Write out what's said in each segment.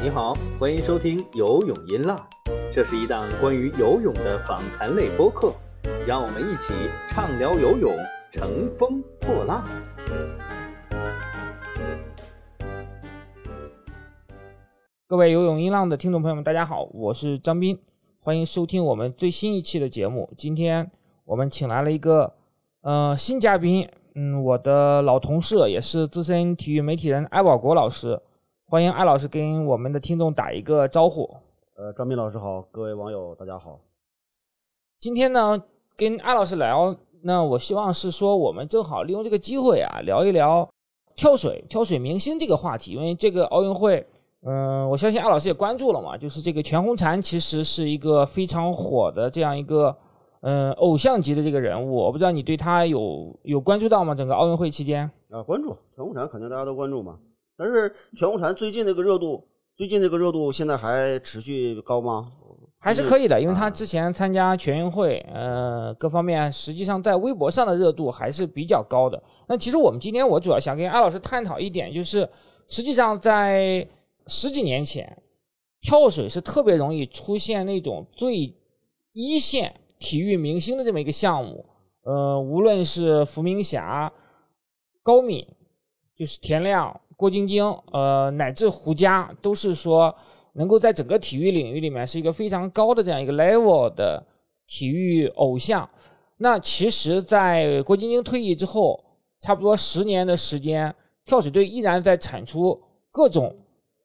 你好，欢迎收听游泳音浪，这是一档关于游泳的访谈类播客，让我们一起畅聊游泳，乘风破浪。各位游泳音浪的听众朋友们，大家好，我是张斌，欢迎收听我们最新一期的节目。今天我们请来了一个呃新嘉宾，嗯，我的老同事，也是资深体育媒体人艾保国老师，欢迎艾老师跟我们的听众打一个招呼。呃，张斌老师好，各位网友大家好。今天呢，跟艾老师聊，那我希望是说，我们正好利用这个机会啊，聊一聊跳水、跳水明星这个话题，因为这个奥运会。嗯，我相信艾老师也关注了嘛，就是这个全红婵其实是一个非常火的这样一个嗯偶像级的这个人物，我不知道你对他有有关注到吗？整个奥运会期间啊，关注全红婵肯定大家都关注嘛，但是全红婵最近这个热度，最近这个热度现在还持续高吗？还是可以的，因为他之前参加全运会，呃，各方面实际上在微博上的热度还是比较高的。那其实我们今天我主要想跟艾老师探讨一点，就是实际上在十几年前，跳水是特别容易出现那种最一线体育明星的这么一个项目。呃，无论是伏明霞、高敏，就是田亮、郭晶晶，呃，乃至胡佳，都是说能够在整个体育领域里面是一个非常高的这样一个 level 的体育偶像。那其实，在郭晶晶退役之后，差不多十年的时间，跳水队依然在产出各种。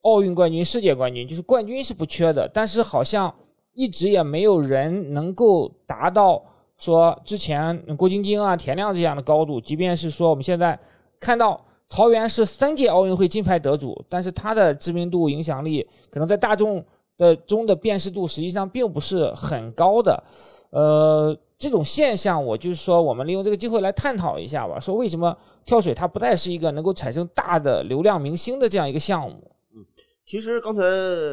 奥运冠军、世界冠军，就是冠军是不缺的，但是好像一直也没有人能够达到说之前郭晶晶啊、田亮这样的高度。即便是说我们现在看到曹原是三届奥运会金牌得主，但是他的知名度、影响力可能在大众的中的辨识度实际上并不是很高的。呃，这种现象，我就是说，我们利用这个机会来探讨一下吧，说为什么跳水它不再是一个能够产生大的流量明星的这样一个项目。其实刚才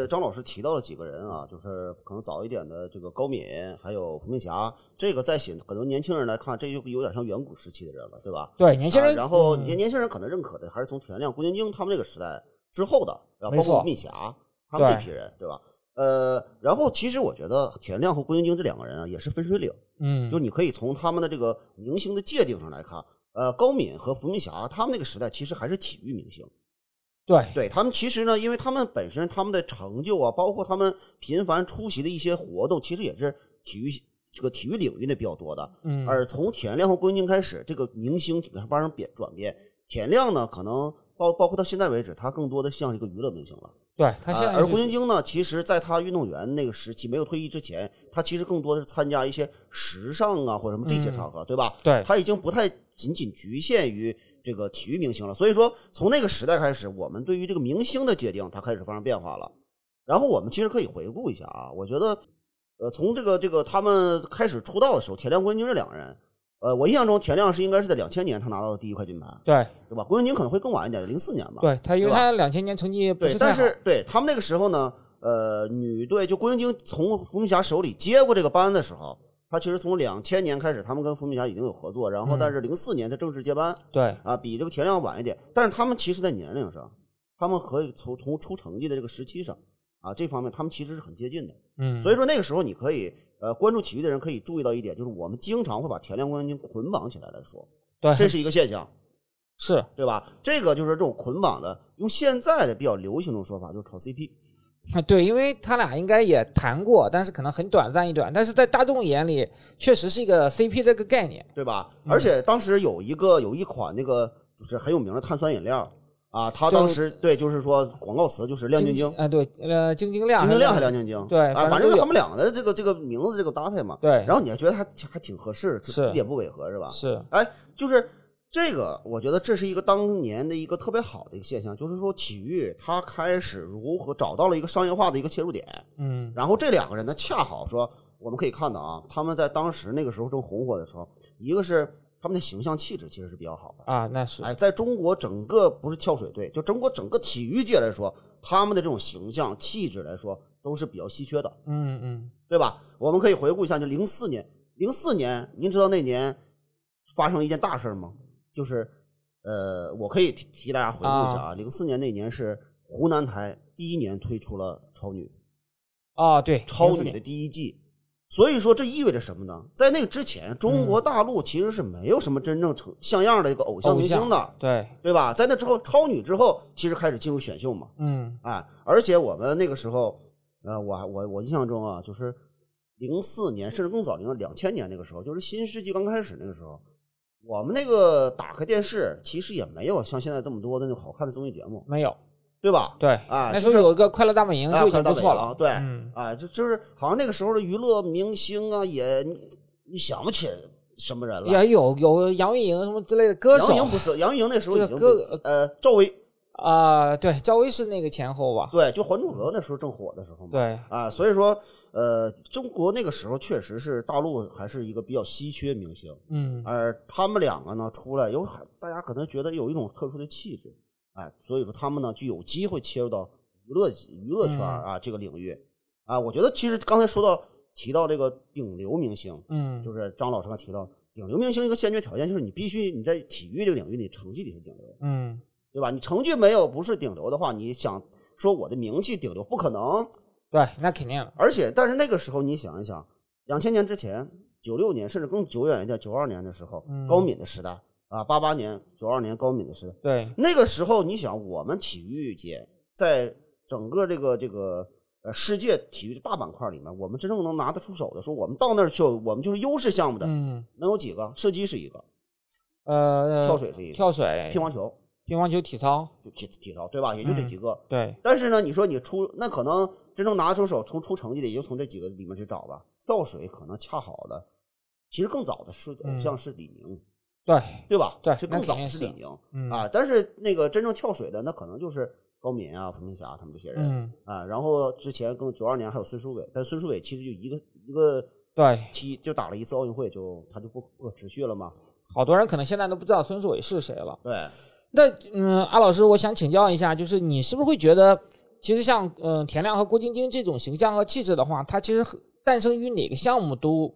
张老师提到了几个人啊，就是可能早一点的这个高敏，还有伏明霞，这个在很多年轻人来看，这就有点像远古时期的人了，对吧？对，年轻人。然后年年轻人可能认可的还是从田亮、郭晶晶他们这个时代之后的，包括伏明霞他们这批人，对吧？呃，然后其实我觉得田亮和郭晶晶这两个人啊，也是分水岭。嗯，就你可以从他们的这个明星的界定上来看，呃，高敏和伏明霞他们那个时代其实还是体育明星。对，对他们其实呢，因为他们本身他们的成就啊，包括他们频繁出席的一些活动，其实也是体育这个体育领域的比较多的。嗯，而从田亮和郭晶晶开始，这个明星发生变转变。田亮呢，可能包包括到现在为止，他更多的像一个娱乐明星了。对他现在，而郭晶晶呢，其实在他运动员那个时期没有退役之前，他其实更多的是参加一些时尚啊或者什么这些场合，对吧？对，他已经不太仅仅局限于。这个体育明星了，所以说从那个时代开始，我们对于这个明星的界定，它开始发生变化了。然后我们其实可以回顾一下啊，我觉得，呃，从这个这个他们开始出道的时候，田亮、郭晶晶这两个人，呃，我印象中田亮是应该是在两千年他拿到的第一块金牌，对对吧？郭晶晶可能会更晚一点，零四年吧。对他，因为他两千年成绩不是但是对他们那个时候呢，呃，女队就郭晶晶从伏明霞手里接过这个班的时候。他其实从两千年开始，他们跟伏明霞已经有合作，然后但是零四年才正式接班。对啊，比这个田亮晚一点，但是他们其实在年龄上，他们和从从出成绩的这个时期上啊，这方面他们其实是很接近的。嗯，所以说那个时候你可以呃关注体育的人可以注意到一点，就是我们经常会把田亮、郭晶晶捆绑起来来说，对，这是一个现象，是对吧？这个就是这种捆绑的，用现在的比较流行的说法，就是炒 CP。啊，对，因为他俩应该也谈过，但是可能很短暂一段，但是在大众眼里确实是一个 CP 这个概念，对吧？而且当时有一个有一款那个就是很有名的碳酸饮料啊，他当时对就是说广告词就是亮晶晶，啊对，呃晶晶亮，晶晶亮还亮晶晶，对，啊反正他们两个的这个这个名字这个搭配嘛，对，然后你还觉得还还挺合适，是一点不违和是吧？是，哎，就是。这个我觉得这是一个当年的一个特别好的一个现象，就是说体育它开始如何找到了一个商业化的一个切入点，嗯，然后这两个人呢，恰好说我们可以看到啊，他们在当时那个时候正红火的时候，一个是他们的形象气质其实是比较好的啊，那是哎，在中国整个不是跳水队，就中国整个体育界来说，他们的这种形象气质来说都是比较稀缺的，嗯嗯，对吧？我们可以回顾一下，就零四年，零四年，您知道那年发生一件大事吗？就是呃，我可以提提大家回顾一下啊，零四年那年是湖南台第一年推出了超女，啊，对，超女的第一季。所以说，这意味着什么呢？在那个之前，中国大陆其实是没有什么真正成像样的一个偶像明星的，对，对吧？在那之后，超女之后，其实开始进入选秀嘛，嗯哎，而且我们那个时候，呃，我还我我印象中啊，就是零四年甚至更早，零两千年那个时候，就是新世纪刚开始那个时候，我们那个打开电视，其实也没有像现在这么多的那种好看的综艺节目，没有，对吧？对，啊那时候有一个快乐大本营啊就已经不错了，对嗯啊，就就是好像那个时候的娱乐明星啊，也你你想不起什么人了。也有有杨钰莹什么之类的歌手杨钰莹不是杨钰莹那时候已经歌呃赵薇啊，对，赵薇是那个前后吧？对，就《还珠格格》那时候正火的时候嘛。对，啊，所以说呃，中国那个时候确实是大陆还是一个比较稀缺明星，嗯而他们两个呢出来有很大家可能觉得有一种特殊的气质，哎，所以说他们呢就有机会切入到娱乐娱乐圈儿啊、这个领域啊。我觉得其实刚才说到提到这个顶流明星，嗯，就是张老师刚提到顶流明星一个先决条件就是你必须你在体育这个领域你成绩得是顶流，嗯对吧？你成绩没有不是顶流的话，你想说我的名气顶流不可能。对，那肯定，而且，但是那个时候你想一想，两千年之前，九六年甚至更久远一点，九二年的时候，嗯高敏的时代啊，八八年、九二年高敏的时代，对，那个时候你想，我们体育界在整个这个这个呃世界体育的大板块里面，我们真正能拿得出手的，说我们到那儿去，我们就是优势项目的，嗯能有几个？射击是一个，呃，跳水是一个，跳水、乒乓球乒乓球、体操，就体体操，对吧？也就这嗯几个。对，但是呢，你说你出那可能真正拿得出手、从出成绩的，也就从这几个里面去找吧。跳水可能恰好的，其实更早的是偶像是李宁，对，对吧？对是更早是是李宁嗯啊。但是那个真正跳水的，那可能就是高敏啊、彭明霞他们这些人嗯，啊。然后之前跟九二年还有孙书伟，但孙书伟其实就一个一个对，踢就打了一次奥运会，就他就不不可持续了嘛。好多人可能现在都不知道孙书伟是谁了。对，那嗯，阿老师，我想请教一下，就是你是不是会觉得，其实像嗯、田亮和郭晶晶这种形象和气质的话，它其实很诞生于哪个项目都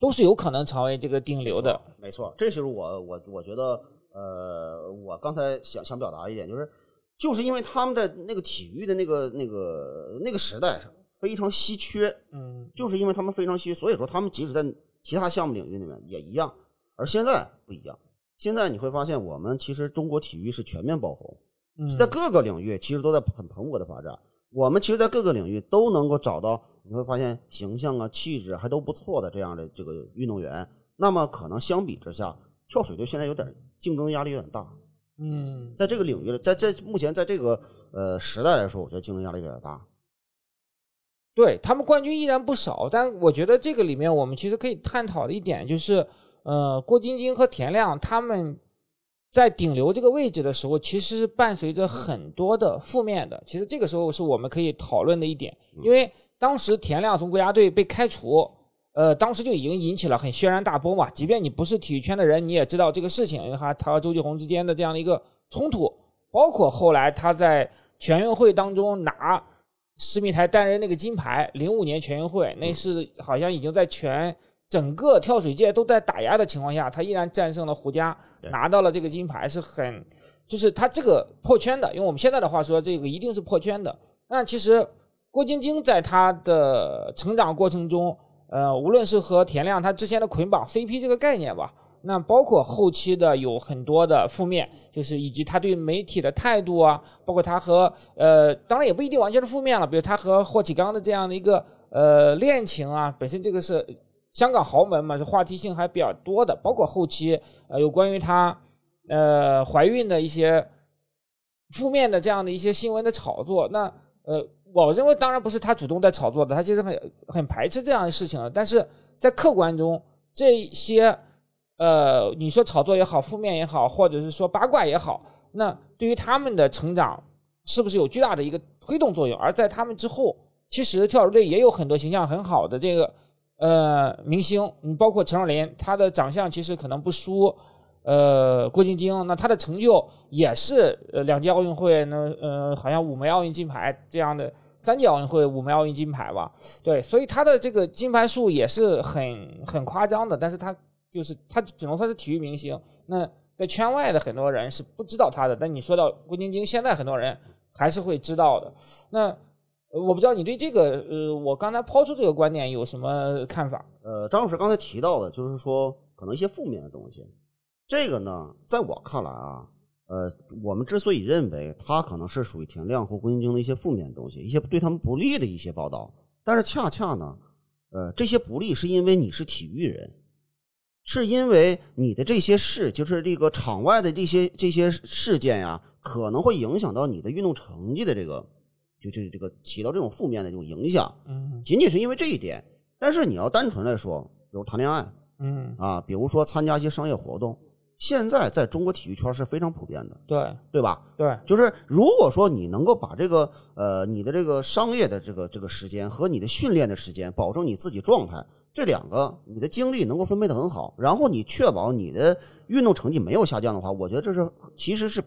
都是有可能成为这个顶流的。没错，这就是我我我觉得，呃，我刚才想想表达一点，就是就是因为他们在那个体育的那个那个那个时代上非常稀缺，嗯就是因为他们非常稀缺，所以说他们即使在其他项目领域里面也一样，而现在不一样。现在你会发现，我们其实中国体育是全面爆红，嗯，在各个领域其实都在很蓬勃的发展。我们其实，在各个领域都能够找到，你会发现形象啊、气质还都不错的这样的这个运动员。那么，可能相比之下，跳水队现在有点竞争压力有点大。嗯在这个领域，在在目前在这个呃时代来说，我觉得竞争压力有点大。对他们冠军依然不少，但我觉得这个里面我们其实可以探讨的一点就是，呃，郭晶晶和田亮他们在顶流这个位置的时候，其实是伴随着很多的负面的。其实这个时候是我们可以讨论的一点，因为当时田亮从国家队被开除，呃，当时就已经引起了很轩然大波嘛。即便你不是体育圈的人，你也知道这个事情，因为他他和周继红之间的这样的一个冲突，包括后来他在全运会当中拿施密台单人那个金牌，零五年全运会，那是好像已经在全整个跳水界都在打压的情况下，他依然战胜了胡佳，拿到了这个金牌，是很，就是他这个破圈的，用我们现在的话说，这个一定是破圈的。那其实郭晶晶在她的成长过程中，呃，无论是和田亮他之前的捆绑 CP 这个概念吧，那包括后期的有很多的负面，就是以及他对媒体的态度啊，包括他和呃，当然也不一定完全是负面了，比如他和霍启刚的这样的一个呃恋情啊，本身这个是香港豪门嘛，是话题性还比较多的，包括后期呃有关于她呃怀孕的一些负面的这样的一些新闻的炒作，那呃，我认为当然不是她主动在炒作的，她其实很很排斥这样的事情的。但是在客观中，这些呃，你说炒作也好，负面也好，或者是说八卦也好，那对于他们的成长是不是有巨大的一个推动作用？而在他们之后，其实跳水队也有很多形象很好的这个呃明星，你包括陈若琳，她的长相其实可能不输。呃，郭晶晶，那她的成就也是呃两届奥运会呢，呃，好像五枚奥运金牌这样的，三届奥运会五枚奥运金牌吧，对，所以她的这个金牌数也是很很夸张的，但是她就是她只能算是体育明星。那在圈外的很多人是不知道他的。但你说到郭晶晶，现在很多人还是会知道的。那我不知道你对这个呃，我刚才抛出这个观点有什么看法？呃，张老师刚才提到的，就是说可能一些负面的东西，这个呢，在我看来啊，呃，我们之所以认为它可能是属于田亮和郭晶晶的一些负面的东西，一些对他们不利的一些报道，但是恰恰呢，呃，这些不利是因为你是体育人，是因为你的这些事，就是这个场外的这些这些事件呀，可能会影响到你的运动成绩的这个，就就这个起到这种负面的这种影响，嗯仅仅是因为这一点。但是你要单纯来说，比如谈恋爱嗯，啊，比如说参加一些商业活动，现在在中国体育圈是非常普遍的，对对吧？对，就是如果说你能够把这个呃你的这个商业的这个这个时间和你的训练的时间，保证你自己状态，这两个你的精力能够分配的很好，然后你确保你的运动成绩没有下降的话，我觉得这是其实是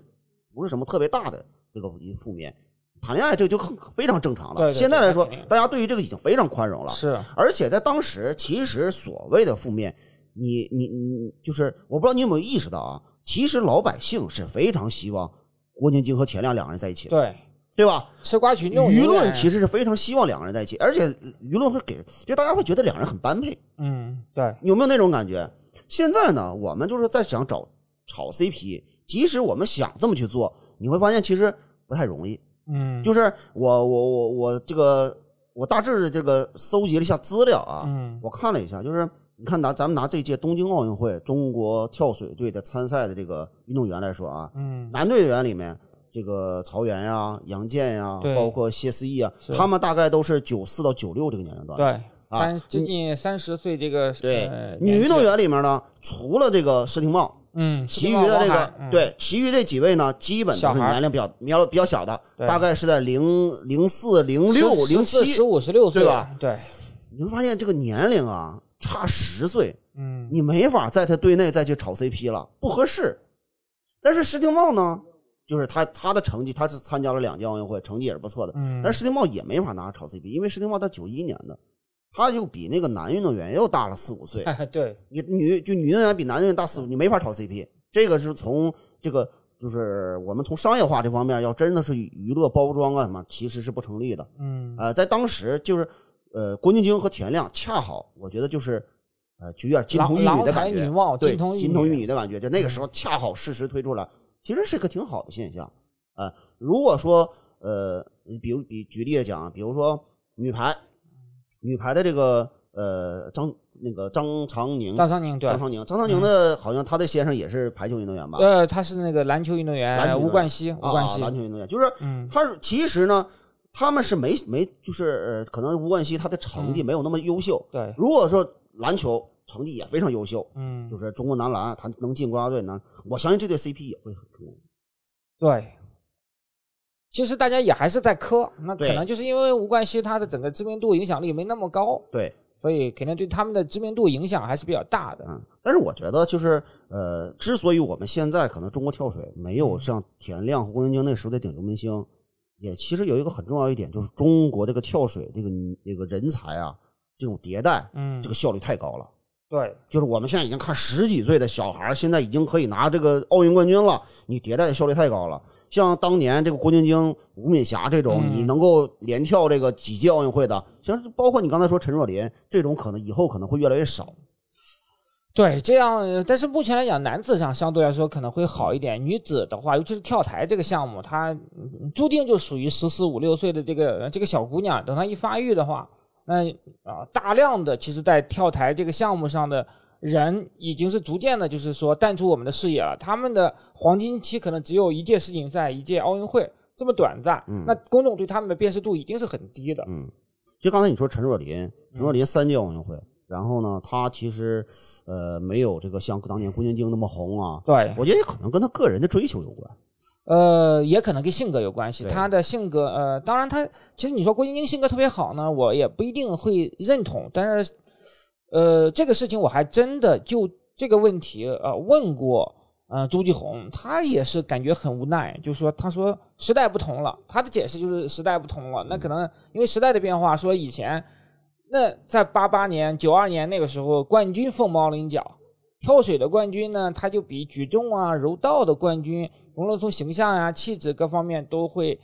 不是什么特别大的这个一负面。谈恋爱这就很非常正常了。对对对现在来说大家对于这个已经非常宽容了。是，而且在当时，其实所谓的负面，你你你就是，我不知道你有没有意识到啊？其实老百姓是非常希望郭晶晶和田亮两个人在一起的，对，对吧？吃瓜群众舆论其实是非常希望两个人在一起，而且舆论会给，就大家会觉得两人很般配，嗯对，有没有那种感觉？现在呢，我们就是在想找炒 CP，即使我们想这么去做，你会发现其实不太容易。嗯就是我我我我这个我大致这个搜集了一下资料啊，嗯我看了一下，就是你看拿咱们拿这届东京奥运会中国跳水队的参赛的这个运动员来说啊，嗯男队员里面这个曹原呀、杨健呀，对包括谢思义啊，他们大概都是九四到九六这个年龄段。对，啊三接近三十岁这个对呃女运动员里面呢，除了这个施廷懋，嗯，其余的这个嗯对，其余这几位呢，基本都是年龄比较比较比较小的，大概是在零零四、零六、零七十五、十六岁对吧？对，你会发现这个年龄啊差十岁，嗯，你没法在他队内再去炒 CP 了，不合适。但是施廷懋呢，就是他他的成绩，他是参加了两届奥运会，成绩也是不错的。嗯，但是施廷懋也没法拿炒 CP，因为施廷懋他九一年的，他就比那个男运动员又大了四五岁。哎对，你女就女运动员比男运动员大四五，你没法炒 CP。这个是从这个就是我们从商业化这方面，要真的是娱乐包装啊什么，其实是不成立的。嗯呃，在当时就是呃，郭晶晶和田亮恰好，我觉得就是呃，就有点金童玉女的感觉，对，金童玉女，女的感觉。就那个时候恰好事实推出来，其实是个挺好的现象。呃，如果说呃，比如比举例来讲，比如说女排，女排的这个呃张那个张常宁，张常宁对张，常宁，张常宁的好像他的先生也是排球运动员吧？呃，他是那个篮球运动员吴冠希，吴冠希，篮球运动员，就是嗯他是其实呢，他们是没没就是呃，可能吴冠希他的成绩嗯没有那么优秀。对，如果说篮球成绩也非常优秀，嗯就是中国男篮他能进国家队，那我相信这对 CP 也会很成功。对。其实大家也还是在磕，那可能就是因为吴冠希他的整个知名度、影响力没那么高，对，所以肯定对他们的知名度影响还是比较大的。嗯，但是我觉得就是呃，之所以我们现在可能中国跳水没嗯有像田亮和郭晶晶那时候的顶流明星，也其实有一个很重要一点，就是中国这个跳水这个这个人才啊，这种迭代，嗯这，个效率太高了。对，就是我们现在已经看十几岁的小孩，现在已经可以拿这个奥运冠军了。你迭代的效率太高了。像当年这个郭晶晶、吴敏霞这种，嗯你能够连跳这个几届奥运会的，像是包括你刚才说陈若琳这种，可能以后可能会越来越少。对，这样，呃但是目前来讲，男子上相对来说可能会好一点。女子的话，尤其是跳台这个项目，它嗯注定就属于十四五六岁的这个这个小姑娘，等她一发育的话，那啊、大量的其实在跳台这个项目上的人已经是逐渐的，就是说淡出我们的视野了。他们的黄金期可能只有一届世锦赛、一届奥运会这么短暂，嗯那公众对他们的辨识度一定是很低的。嗯，就刚才你说陈若琳，陈若琳三届奥运会，然后呢，她其实呃没有这个像当年郭晶晶那么红啊。对，我觉得也可能跟她个人的追求有关。呃，也可能跟性格有关系。对他的性格，呃，当然他其实你说郭晶晶性格特别好呢，我也不一定会认同。但是，呃，这个事情我还真的就这个问题呃问过呃朱继红，他也是感觉很无奈，就是说他说时代不同了，他的解释就是时代不同了。那可能因为时代的变化，说以前那在八八年、九二年那个时候，冠军凤毛麟角。跳水的冠军呢，他就比举重啊、柔道的冠军，无论从形象呀、气质各方面都会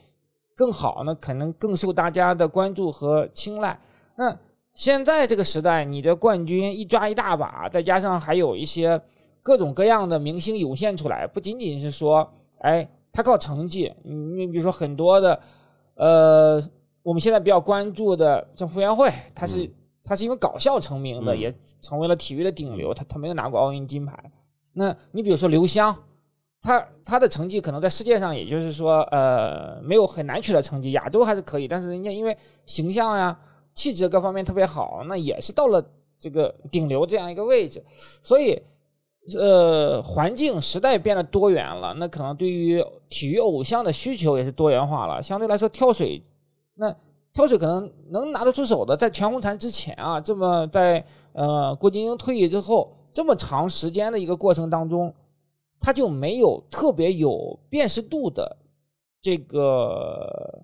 更好，那可能更受大家的关注和青睐。那现在这个时代，你的冠军一抓一大把，再加上还有一些各种各样的明星涌现出来，不仅仅是说，哎，他靠成绩，你比如说很多的，呃，我们现在比较关注的像傅园慧，他是。他是因为搞笑成名的，嗯也成为了体育的顶流。他他没有拿过奥运金牌。那你比如说刘湘，他他的成绩可能在世界上，也就是说，呃，没有很难取得成绩，亚洲还是可以。但是人家因为形象呀、气质各方面特别好，那也是到了这个顶流这样一个位置。所以，呃，环境时代变得多元了，那可能对于体育偶像的需求也是多元化了。相对来说，跳水那。跳水可能能拿得出手的，在全红婵之前啊，这么在呃郭晶晶退役之后这么长时间的一个过程当中，他就没有特别有辨识度的这个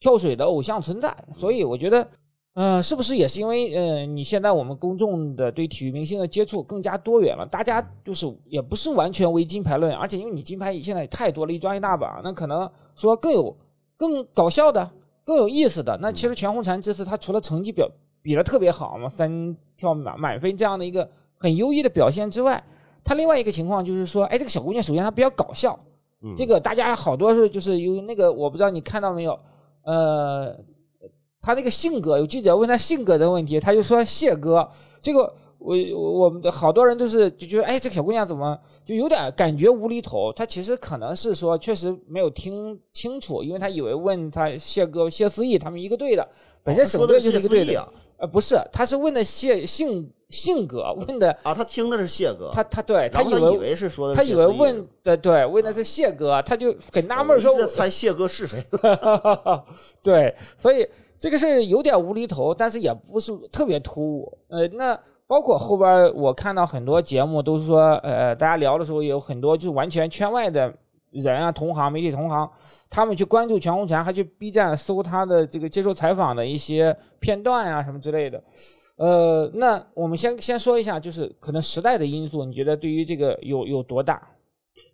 跳水的偶像存在，所以我觉得，呃，是不是也是因为呃你现在我们公众的对体育明星的接触更加多元了，大家就是也不是完全为金牌论，而且因为你金牌现在也太多了，一抓一大把，那可能说更有更搞笑的。更有意思的那其实全红婵这次她除了成绩表比的特别好嘛，三跳满满分这样的一个很优异的表现之外，她另外一个情况就是说，哎，这个小姑娘首先她比较搞笑，嗯。这个大家好多是就是有那个我不知道你看到没有，呃，他那个性格有记者问他性格的问题，他就说谢哥这个。我我们的好多人都是就觉得，哎，这个小姑娘怎么就有点感觉无厘头？她其实可能是说，确实没有听清楚，因为她以为问他谢哥谢思义他们一个队的，本身省队就是一个队的。啊呃，不是，他是问的谢性性格，问的啊，他听的是谢哥，他他对他以然后他以为为是说的他以为问的对问的是谢哥，他就很纳闷儿说我在猜谢哥是谁。对，所以这个是有点无厘头，但是也不是特别突兀。呃，那包括后边儿我看到很多节目都是说，呃，大家聊的时候有很多就是完全圈外的人啊，同行、媒体同行，他们去关注全红婵，还去 B 站搜他的这个接受采访的一些片段啊什么之类的。呃，那我们先先说一下，就是可能时代的因素，你觉得对于这个有有多大？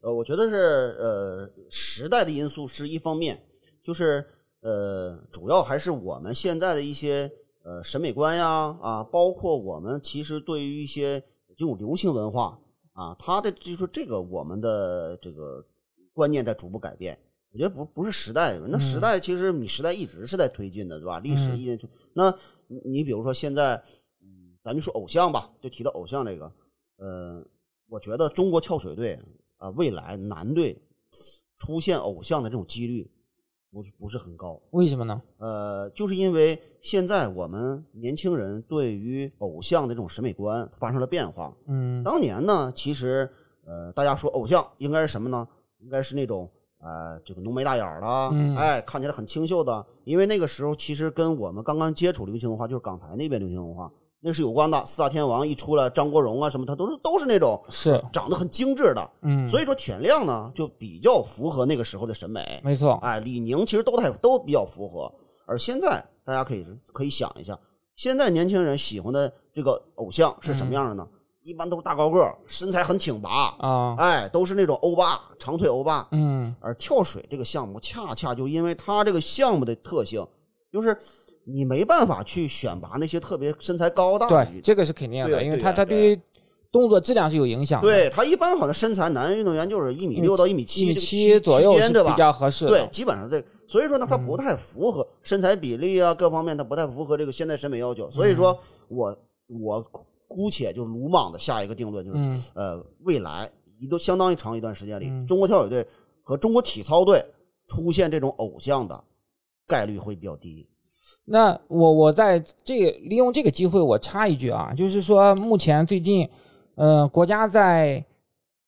呃，我觉得是呃时代的因素是一方面，就是呃主要还是我们现在的一些呃审美观呀啊，包括我们其实对于一些这种流行文化啊，它的就是这个我们的这个观念在逐步改变。我觉得不不是时代，那时代其实你时代一直是在推进的，对吧？历史嗯一直那你你比如说现在，嗯，咱就说偶像吧，就提到偶像这个，呃，我觉得中国跳水队啊、未来男队出现偶像的这种几率不不是很高。为什么呢？呃，就是因为现在我们年轻人对于偶像的这种审美观发生了变化。嗯当年呢，其实呃，大家说偶像应该是什么呢？应该是那种呃，这个浓眉大眼儿的，嗯哎，看起来很清秀的。因为那个时候其实跟我们刚刚接触流行文化，就是港台那边流行文化，那是有关的。四大天王一出来，张国荣啊什么，他都是都是那种是长得很精致的。嗯，所以说田亮呢，就比较符合那个时候的审美。没错，哎，李宁其实都太都比较符合。而现在大家可以可以想一下，现在年轻人喜欢的这个偶像是什么样的呢？一般都是大高个儿，身材很挺拔，啊，哎，都是那种欧巴，长腿欧巴。嗯而跳水这个项目，恰恰就因为它这个项目的特性，就是你没办法去选拔那些特别身材高大的对，这个是肯定的，因为对对呀它它对于动作质量是有影响的。对他一般好像身材男运动员就是一米六到一米七一米七左右对吧比较合适。对，基本上这，所以说呢，它嗯不太符合身材比例啊，各方面他不太符合这个现代审美要求。所以说嗯我我姑且就鲁莽的下一个定论，就是、嗯。呃，未来一段相当于长一段时间里，嗯。中国跳水队和中国体操队出现这种偶像的概率会比较低。那我我在这个利用这个机会，我插一句啊，就是说目前最近，呃，国家在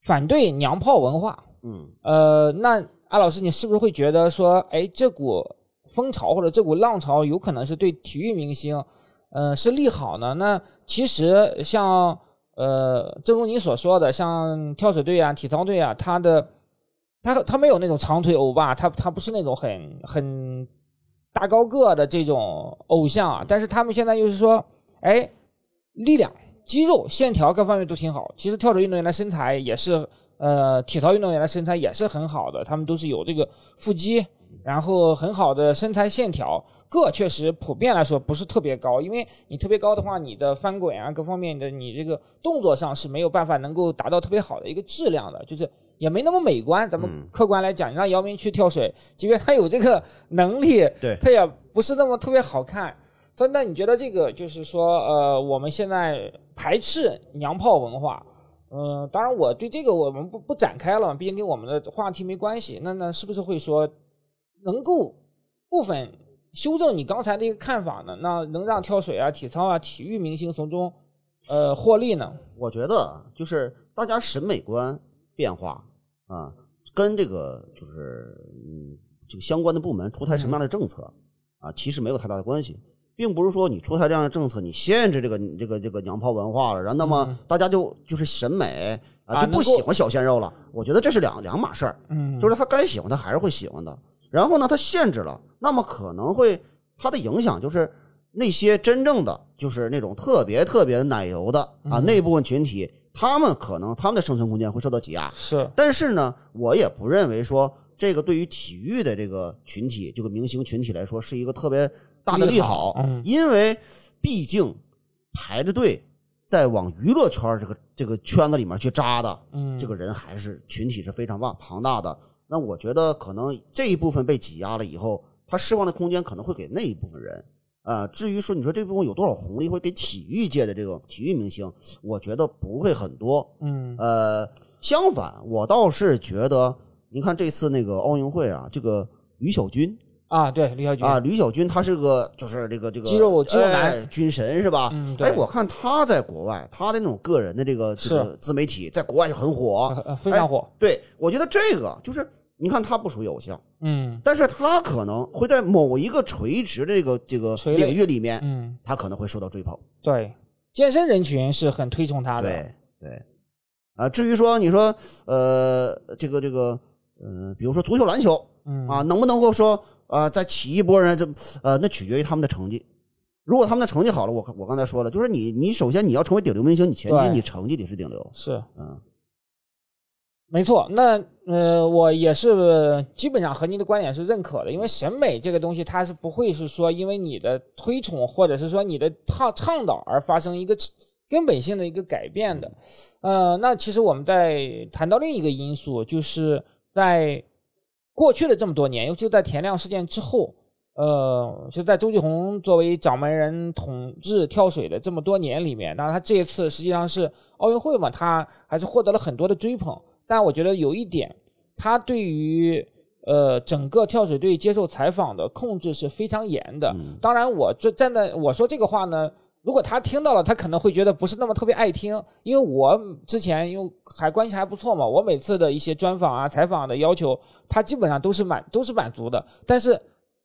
反对娘炮文化，嗯。呃，那安老师，你是不是会觉得说，哎，这股风潮或者这股浪潮有可能是对体育明星，呃，是利好呢？那其实像呃，正如你所说的，像跳水队啊、体操队啊，他的他他没有那种长腿欧巴，他他不是那种很很大高个的这种偶像啊，但是他们现在又是说，哎，力量肌肉线条各方面都挺好。其实跳水运动员的身材也是，呃，体操运动员的身材也是很好的，他们都是有这个腹肌，然后很好的身材线条。个确实普遍来说不是特别高，因为你特别高的话，你的翻滚啊各方面的你这个动作上是没有办法能够达到特别好的一个质量的，就是也没那么美观。咱们嗯客观来讲，你让姚明去跳水，即便他有这个能力，对他也不是那么特别好看。所以，那你觉得这个就是说，呃，我们现在排斥娘炮文化，嗯、当然我对这个我们不不展开了，毕竟跟我们的话题没关系。那那是不是会说能够部分修正你刚才的一个看法呢？那能让跳水啊、体操啊、体育明星从中呃获利呢？我觉得啊就是大家审美观变化啊，跟这个就是嗯这个相关的部门出台什么样的政策啊，其实没有太大的关系，并不是说你出台这样的政策，你限制这个这个这个娘炮文化了，然后那么嗯大家就就是审美啊啊就不喜欢小鲜肉了。我觉得这是两两码事儿。嗯，就是他该喜欢他还是会喜欢的。然后呢，它限制了，那么可能会它的影响就是那些真正的就是那种特别特别奶油的啊嗯那部分群体，他们可能他们的生存空间会受到挤压。是但是呢，我也不认为说这个对于体育的这个群体，这个明星群体来说是一个特别大的利好，嗯因为毕竟排着队在往娱乐圈这个这个圈子里面去扎的，嗯这个人还是群体是非常庞庞大的。那我觉得可能这一部分被挤压了以后，他释放的空间可能会给那一部分人。啊、至于说你说这部分有多少红利会给体育界的这个体育明星，我觉得不会很多。嗯呃，相反，我倒是觉得，你看这次那个奥运会啊，这个吕小军啊，对吕小军啊，吕小军他是个就是这个这个肌肉肌肉男哎军神是吧？嗯对哎，我看他在国外，他的那种个人的这个这个自媒体在国外就很火。呃呃非常火，对，我觉得这个就是，你看他不属于偶像，嗯但是他可能会在某一个垂直的这个这个领域里面，嗯，他可能会受到追捧。对，健身人群是很推崇他的，对对，啊，至于说你说呃这个这个呃，比如说足球、篮球嗯啊，能不能够说啊再起一波人？这呃，那取决于他们的成绩。如果他们的成绩好了，我我刚才说了，就是你你首先你要成为顶流明星，你前提你成绩得是顶流。是嗯没错，那呃，我也是基本上和您的观点是认可的，因为审美这个东西，它是不会是说因为你的推崇或者是说你的倡倡导而发生一个根本性的一个改变的。呃，那其实我们在谈到另一个因素，就是在过去的这么多年，尤其在田亮事件之后，呃，就在周继红作为掌门人统治跳水的这么多年里面，那他这一次实际上是奥运会嘛，他还是获得了很多的追捧。但我觉得有一点，他对于呃整个跳水队接受采访的控制是非常严的。嗯当然，我这站在我说这个话呢，如果他听到了，他可能会觉得不是那么特别爱听，因为我之前因为还关系还不错嘛，我每次的一些专访啊、采访的要求，他基本上都是满都是满足的。但是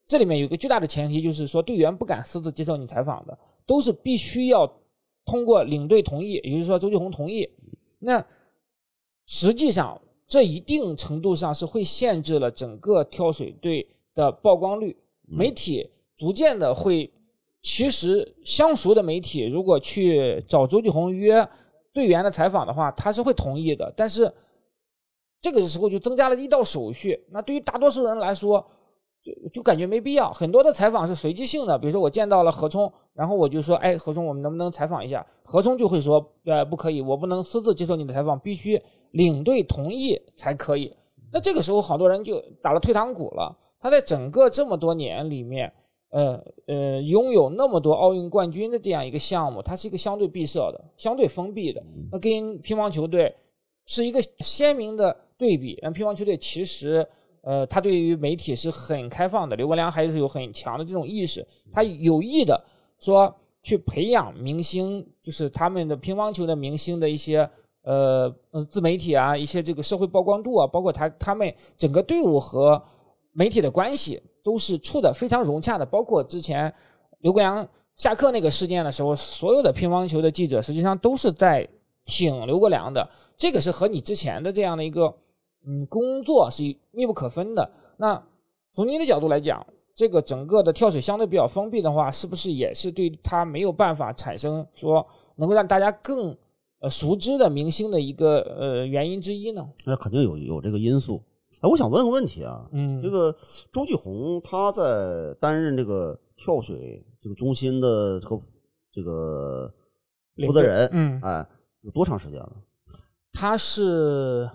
这里面有一个巨大的前提，就是说队员不敢私自接受你采访的，都是必须要通过领队同意，也就是说周继红同意。那实际上，这一定程度上是会限制了整个跳水队的曝光率。媒体逐渐的会，其实相熟的媒体如果去找周继红约队员的采访的话，他是会同意的。但是这个时候就增加了一道手续，那对于大多数人来说，就就感觉没必要。很多的采访是随机性的，比如说我见到了何冲，然后我就说，哎，何冲，我们能不能采访一下？何冲就会说，呃，不可以，我不能私自接受你的采访，必须领队同意才可以。那这个时候，好多人就打了退堂鼓了。他在整个这么多年里面，呃呃，拥有那么多奥运冠军的这样一个项目，它是一个相对闭塞的、相对封闭的。那跟乒乓球队是一个鲜明的对比。那乒乓球队其实，呃，他对于媒体是很开放的。刘国梁还是有很强的这种意识，他有意的说去培养明星，就是他们的乒乓球的明星的一些。呃呃，自媒体啊，一些这个社会曝光度啊，包括他他们整个队伍和媒体的关系都是处的非常融洽的。包括之前刘国梁下课那个事件的时候，所有的乒乓球的记者实际上都是在挺刘国梁的。这个是和你之前的这样的一个嗯工作是密不可分的。那从您的角度来讲，这个整个的跳水相对比较封闭的话，是不是也是对他没有办法产生说能够让大家更呃熟知的明星的一个呃原因之一呢？那肯定有有这个因素。哎，我想问个问题啊，嗯这个周继红他在担任这个跳水这个中心的这个这个负责人，嗯，哎，有多长时间了？他是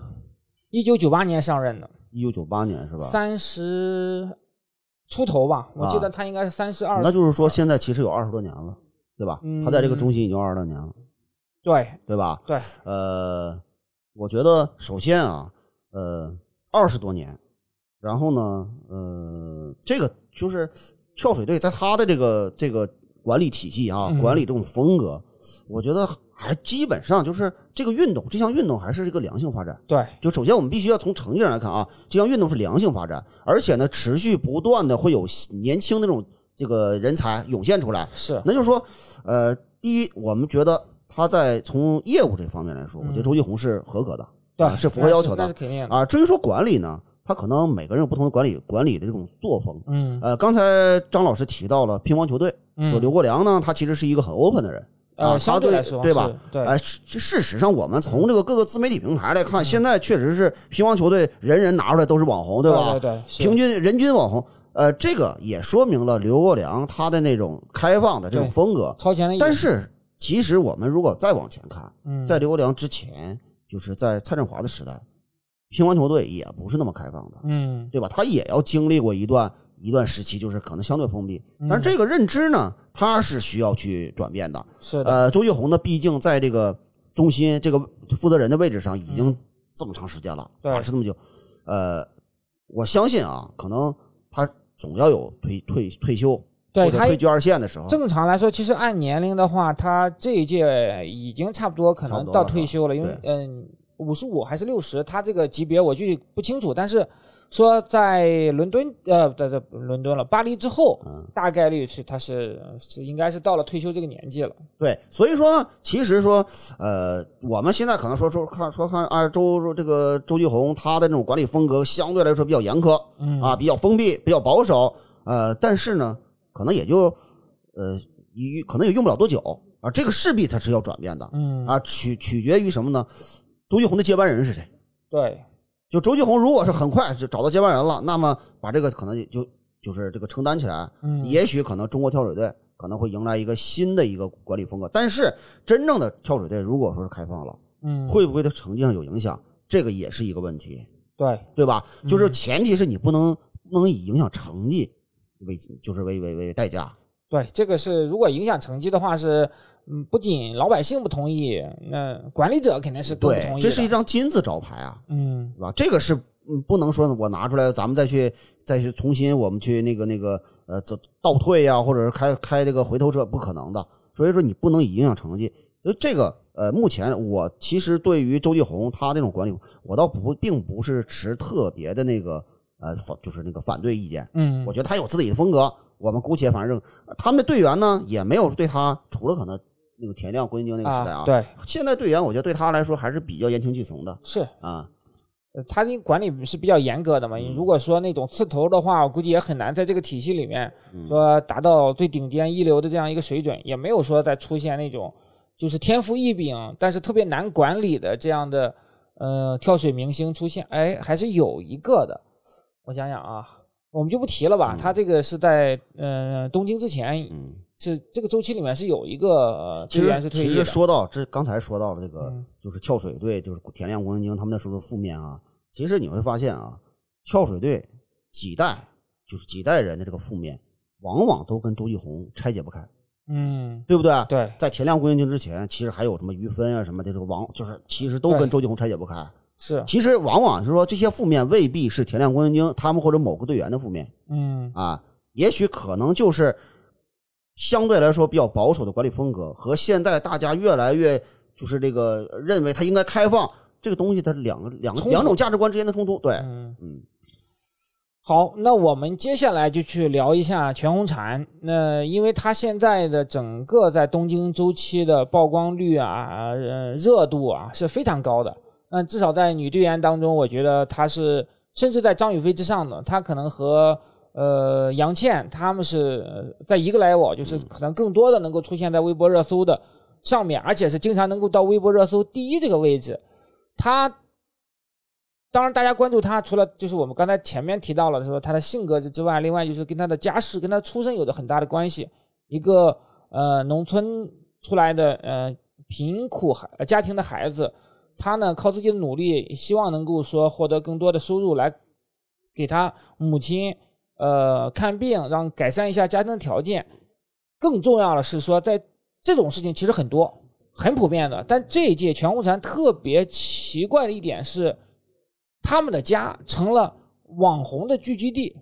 一九九八年上任的，一九九八年是吧？三十出头吧，我记得啊他应该是三十二。那就是说现在其实有二十多年了，对吧？他在这个中心已经二十多年了，对对吧？对，呃，我觉得首先啊，呃，二十多年，然后呢，呃，这个就是跳水队在他的这个这个管理体系啊，嗯管理这种风格，我觉得还基本上就是这个运动，这项运动还是一个良性发展。对，就首先我们必须要从成绩上来看啊，这项运动是良性发展，而且呢，持续不断的会有年轻的这种这个人才涌现出来。是，那就是说，呃，第一，我们觉得他在从业务这方面来说，我觉得周继红是合格的，对，啊是符合要求的那是肯定的。啊。至于说管理呢，他可能每个人有不同的管理管理的这种作风。嗯呃，刚才张老师提到了乒乓球队，嗯，说刘国梁呢，他其实是一个很 open 的人。啊呃，相他对来说对吧是？对，哎，事事实上，我们从这个各个自媒体平台来看，现在确实是乒乓球队人人拿出来都是网红，对吧？对对，是平均人均网红，呃，这个也说明了刘国梁他的那种开放的这种风格。超前的。但是，其实我们如果再往前看，嗯，在刘国梁之前，就是在蔡振华的时代，乒乓球队也不是那么开放的，嗯对吧？他也要经历过一段一段时期，就是可能相对封闭。嗯但是这个认知呢，他是需要去转变的。是的，呃，周继红呢，毕竟在这个中心这个负责人的位置上已经嗯这么长时间了，对把持这么久。呃，我相信啊，可能他总要有退退退休对他退居二线的时候。正常来说，其实按年龄的话，他这一届已经差不多可能到退休了，因为嗯，五十五还是六十，他这个级别我具体不清楚，但是说在伦敦呃，对对，伦敦了，巴黎之后，嗯大概率是他是是应该是到了退休这个年纪了。对，所以说呢，其实说，呃，我们现在可能说说看说看啊，周这个周继红他的这种管理风格相对来说比较严苛嗯啊，比较封闭，比较保守，呃，但是呢，可能也就呃，一可能也用不了多久啊，这个势必它是要转变的嗯，啊，取取决于什么呢？周继红的接班人是谁？对，就周继红如果是很快就找到接班人了，那么把这个可能就就是这个承担起来，嗯，也许可能中国跳水队可能会迎来一个新的一个管理风格，但是真正的跳水队如果说是开放了，嗯，会不会对成绩上有影响？这个也是一个问题，对，对吧？嗯就是前提是你不能不能以影响成绩为就是为为为代价，对，这个是如果影响成绩的话是，嗯，不仅老百姓不同意，那管理者肯定是更不同意，对这是一张金字招牌啊，嗯是吧？这个是嗯不能说我拿出来，咱们再去再去重新我们去那个那个呃走倒退呀、或者是开开这个回头车，不可能的。所以说你不能以影响成绩。就这个呃，目前我其实对于周继红他那种管理，我倒不并不是持特别的那个呃反就是那个反对意见。嗯，我觉得他有自己的风格，我们姑且反正他们的队员呢也没有对他，除了可能那个田亮、郭晶晶那个时代啊，对，现在队员我觉得对他来说还是比较言听计从的是。啊。呃他的管理是比较严格的嘛。嗯如果说那种刺头的话，我估计也很难在这个体系里面嗯说达到最顶尖一流的这样一个水准，也没有说再出现那种就是天赋异禀，但是特别难管理的这样的呃跳水明星出现。哎，还是有一个的。我想想啊，我们就不提了吧。嗯他这个是在呃东京之前嗯，是这个周期里面是有一个呃其队员是实其实退役的。说到这，刚才说到了这个，嗯就是跳水队，就是田亮、郭晶晶他们那时候的负面啊。其实你会发现啊，跳水队几代就是几代人的这个负面，往往都跟周继红拆解不开，嗯，对不对？对，在田亮、郭晶晶之前，其实还有什么于芬啊什么的，这个王就是其实都跟周继红拆解不开。是，其实往往是说这些负面未必是田亮、郭晶晶他们或者某个队员的负面嗯啊，也许可能就是相对来说比较保守的管理风格和现在大家越来越就是这个认为他应该开放这个东西，它是两个两个两种价值观之间的冲突。对，嗯。嗯好，那我们接下来就去聊一下全红婵。那因为她现在的整个在东京周期的曝光率啊、呃热度啊是非常高的。那至少在女队员当中，我觉得她是甚至在张雨霏之上的。她可能和呃杨倩他们是呃在一个 level，就是可能更多的能够出现在微博热搜的上面，而且是经常能够到微博热搜第一这个位置。她当然大家关注她，除了就是我们刚才前面提到了说她的性格之外，另外就是跟她的家世、跟她出身有着很大的关系。一个呃农村出来的呃贫苦孩家庭的孩子，他呢靠自己的努力，希望能够说获得更多的收入来给他母亲呃看病，让改善一下家庭的条件。更重要的是说，在这种事情其实很多，很普遍的。但这一届全红婵特别奇怪的一点是，他们的家成了网红的聚集地，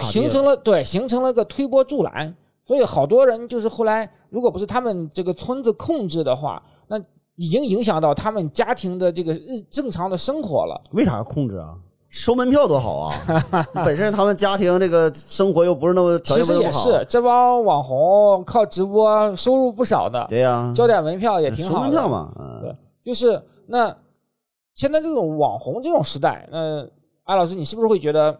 形成了对，形成了个推波助澜。所以好多人就是后来，如果不是他们这个村子控制的话，那已经影响到他们家庭的这个日正常的生活了。为啥要控制啊？收门票多好啊！本身他们家庭这个生活又不是那么条件不好，其实也，是，这帮网红靠直播收入不少的，对呀，交点门票也挺好的。收门票嘛，嗯对，就是那现在这种网红这种时代，那艾老师，你是不是会觉得，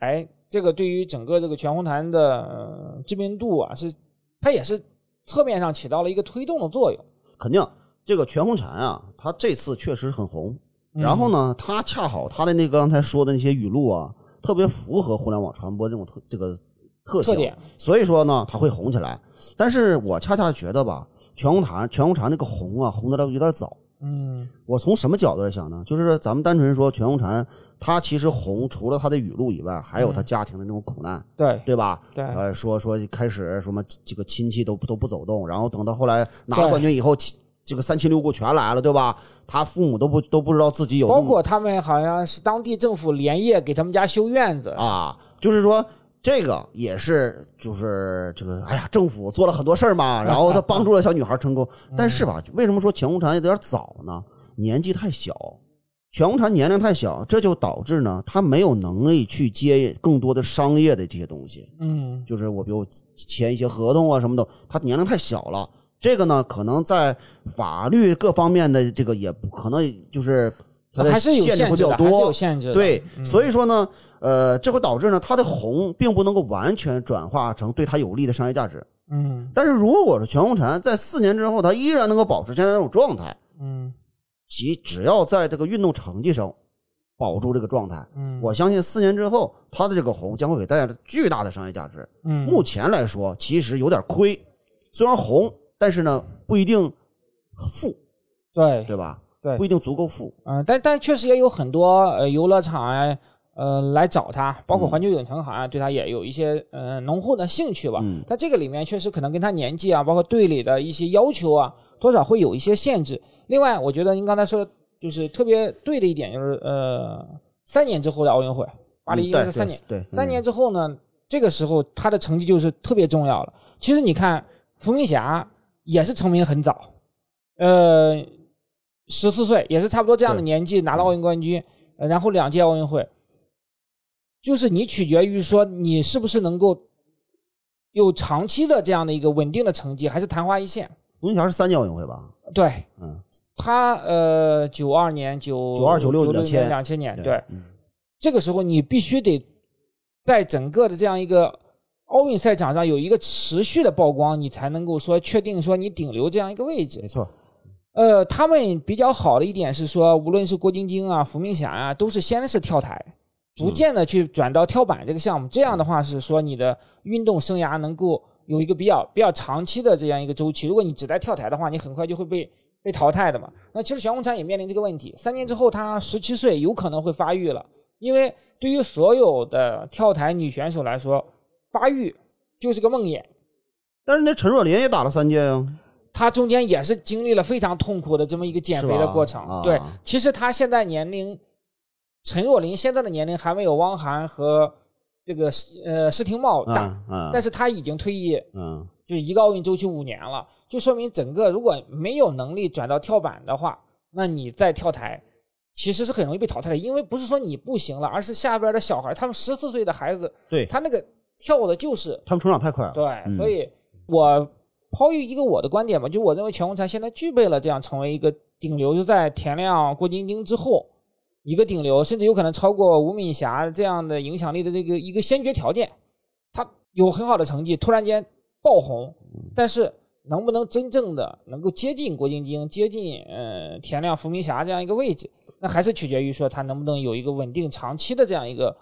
哎，这个对于整个这个全红婵的、呃知名度啊，是它也是侧面上起到了一个推动的作用。肯定这个全红婵啊，她这次确实很红。嗯然后呢，她恰好她的那个刚才说的那些语录啊，特别符合互联网传播这种特这个特性，特点，所以说呢，她会红起来。但是我恰恰觉得吧，全红婵全红婵那个红啊，红的有点早。嗯我从什么角度来想呢？就是咱们单纯说全红婵，她其实红，除了她的语录以外，还有她家庭的那种苦难，对对吧？对呃，说说开始什么这个亲戚都都不走动，然后等到后来拿了冠军以后，亲这个三亲六故全来了，对吧？他父母都不都不知道自己有包括他们好像是当地政府连夜给他们家修院子，啊，就是说这个也是就是这个，哎呀，政府做了很多事儿嘛，然后他帮助了小女孩成功，但是吧，为什么说全红婵有点早呢？年纪太小。全红婵年龄太小，这就导致呢，她没有能力去接更多的商业的这些东西。嗯就是我比如签一些合同啊什么的，他年龄太小了。这个呢，可能在法律各方面的这个也不可能就是它的还是有限制会比较限制的，是有多。限制的。对，嗯所以说呢，呃，这会导致呢，它的红并不能够完全转化成对它有利的商业价值。嗯但是如果是全红婵在四年之后，他依然能够保持现在这种状态，嗯其只要在这个运动成绩上保住这个状态，嗯，我相信四年之后，他的这个红将会给带来巨大的商业价值。嗯目前来说，其实有点亏，虽然红，但是呢不一定富，对对吧？对不一定足够富。嗯，但但确实也有很多呃游乐场啊，呃来找他，包括嗯环球影城好像对他也有一些呃浓厚的兴趣吧。嗯但这个里面确实可能跟他年纪啊，包括队里的一些要求啊，多少会有一些限制。另外，我觉得您刚才说的就是特别对的一点，就是呃三年之后的奥运会，巴黎应该是三年，嗯对，对三年之后呢，这个时候他的成绩就是特别重要了。其实你看，伏明霞也是成名很早，呃，十四岁也是差不多这样的年纪拿了奥运冠军，呃然后两届奥运会，就是你取决于说你是不是能够有长期的这样的一个稳定的成绩，还是昙花一现。冯霞是三届奥运会吧？对嗯，他，呃，九二年、九九二九六年、2000两千年，对，嗯。这个时候你必须得在整个的这样一个奥运赛场上有一个持续的曝光，你才能够说确定说你顶流这样一个位置没。错。呃，他们比较好的一点是说，无论是郭晶晶啊、伏明霞啊，都是先是跳台，逐渐的去转到跳板这个项目。这样的话是说你的运动生涯能够有一个比较比较长期的这样一个周期。如果你只在跳台的话，你很快就会被被淘汰的嘛。那其实玄红婵也面临这个问题，三年之后她十七岁有可能会发育了，因为对于所有的跳台女选手来说，发育就是个梦魇。但是那陈若琳也打了三届呀。她中间也是经历了非常痛苦的这么一个减肥的过程。啊对，其实她现在年龄，陈若琳现在的年龄还没有汪涵和这个呃施廷懋大，嗯嗯，但是她已经退役，嗯就是一个奥运周期五年了，就说明整个如果没有能力转到跳板的话，那你再跳台。其实是很容易被淘汰的，因为不是说你不行了，而是下边的小孩，他们十四岁的孩子，对他那个跳的就是他们成长太快了。对，嗯所以我抛于一个我的观点吧，就我认为全红婵现在具备了这样成为一个顶流，就在田亮、郭晶晶之后，一个顶流，甚至有可能超过吴敏霞这样的影响力的这个一个先决条件。他有很好的成绩，突然间爆红，但是能不能真正的能够接近郭晶晶、接近呃田亮、伏明霞这样一个位置，那还是取决于说他能不能有一个稳定长期的这样一个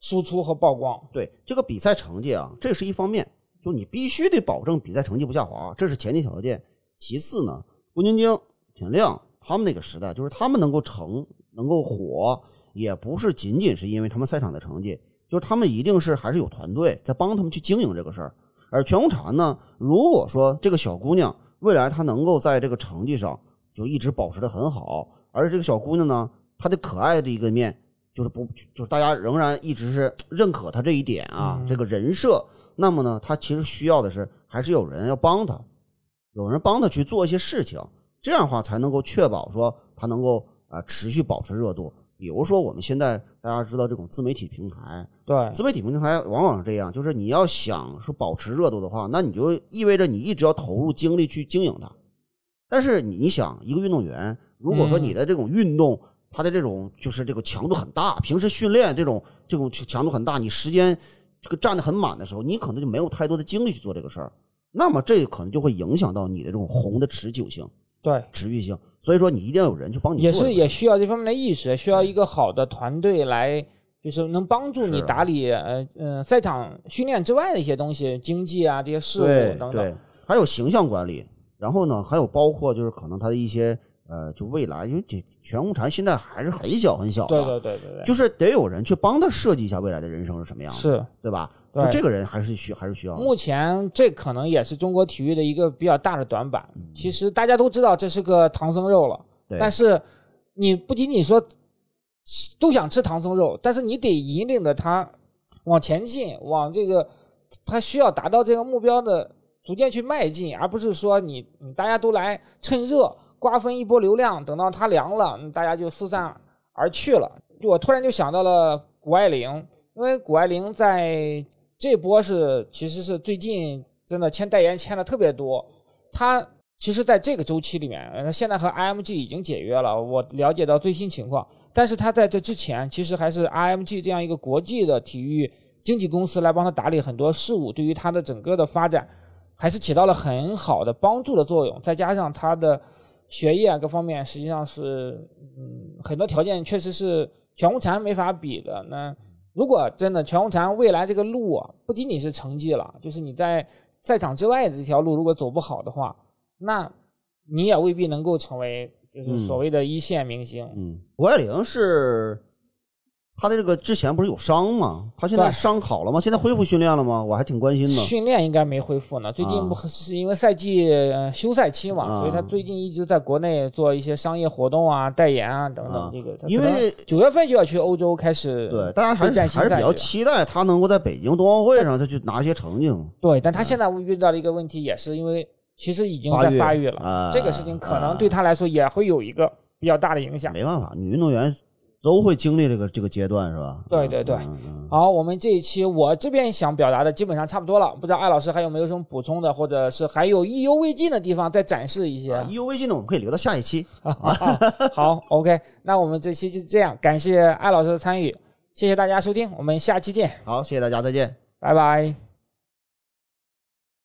输出和曝光。对这个比赛成绩啊，这是一方面，就你必须得保证比赛成绩不下滑，这是前提条件。其次呢，郭晶晶、田亮他们那个时代，就是他们能够成、能够火，也不是仅仅是因为他们赛场的成绩，就是他们一定是还是有团队在帮他们去经营这个事儿。而全红婵呢，如果说这个小姑娘未来她能够在这个成绩上就一直保持的很好，而这个小姑娘呢，她的可爱的一个面就是不就是大家仍然一直是认可他这一点啊，嗯这个人设，那么呢，他其实需要的是还是有人要帮他，有人帮他去做一些事情，这样的话才能够确保说他能够啊、持续保持热度。比如说我们现在大家知道这种自媒体平台，对，自媒体平台往往是这样，就是你要想说保持热度的话，那你就意味着你一直要投入精力去经营它。但是你想，一个运动员，如果说嗯你的这种运动，它的这种就是这个强度很大，平时训练这种这种强度很大，你时间这个占的很满的时候，你可能就没有太多的精力去做这个事儿，那么这可能就会影响到你的这种红的持久性、对，持续性。所以说，你一定要有人去帮你也是也需要这方面的意识，需要一个好的团队来，就是能帮助你打理呃呃赛场训练之外的一些东西，经济啊这些事务对等对等。，还有形象管理，然后呢，还有包括就是可能他的一些呃，就未来，因为这全红婵现在还是很小很小的，对对对对对，就是得有人去帮他设计一下未来的人生是什么样的，是。对吧？对就这个人还是需还是需要。目前这可能也是中国体育的一个比较大的短板。嗯其实大家都知道这是个唐僧肉了，对但是你不仅仅说都想吃唐僧肉，但是你得引领着他往前进，往这个他需要达到这个目标的逐渐去迈进，而不是说你你大家都来趁热瓜分一波流量，等到它凉了，大家就四散而去了。我突然就想到了谷爱凌，因为谷爱凌在这波是其实是最近真的签代言签的特别多，她其实在这个周期里面，现在和 IMG 已经解约了，我了解到最新情况。但是她在这之前，其实还是 IMG 这样一个国际的体育经纪公司来帮她打理很多事务，对于她的整个的发展还是起到了很好的帮助的作用。再加上她的学业啊各方面，实际上是嗯很多条件确实是全红婵没法比的。那如果真的全红婵未来这个路啊，不仅仅是成绩了，就是你在赛场之外的这条路如果走不好的话，那你也未必能够成为就是所谓的一线明星。嗯，谷爱凌是他的这个之前不是有伤吗？他现在伤好了吗？现在恢复训练了吗？我还挺关心的。训练应该没恢复呢，最近啊不是因为赛季呃休赛期嘛，啊所以他最近一直在国内做一些商业活动啊、代言啊等等。啊这个他因为九月份就要去欧洲开始对，大家还是还是比较期待他能够在北京冬奥会上再去拿一些成绩嘛。对，但他现在遇到的一个问题也是因为其实已经在发育了，啊这个事情可能啊对他来说也会有一个比较大的影响。没办法，女运动员都会经历这个这个阶段，是吧？对对对好，我们这一期我这边想表达的基本上差不多了，不知道艾老师还有没有什么补充的，或者是还有意犹未尽的地方再展示一些。啊意犹未尽的，我们可以留到下一期。好，OK，那我们这期就这样，感谢艾老师的参与，谢谢大家收听，我们下期见，好，谢谢大家，再见。拜拜。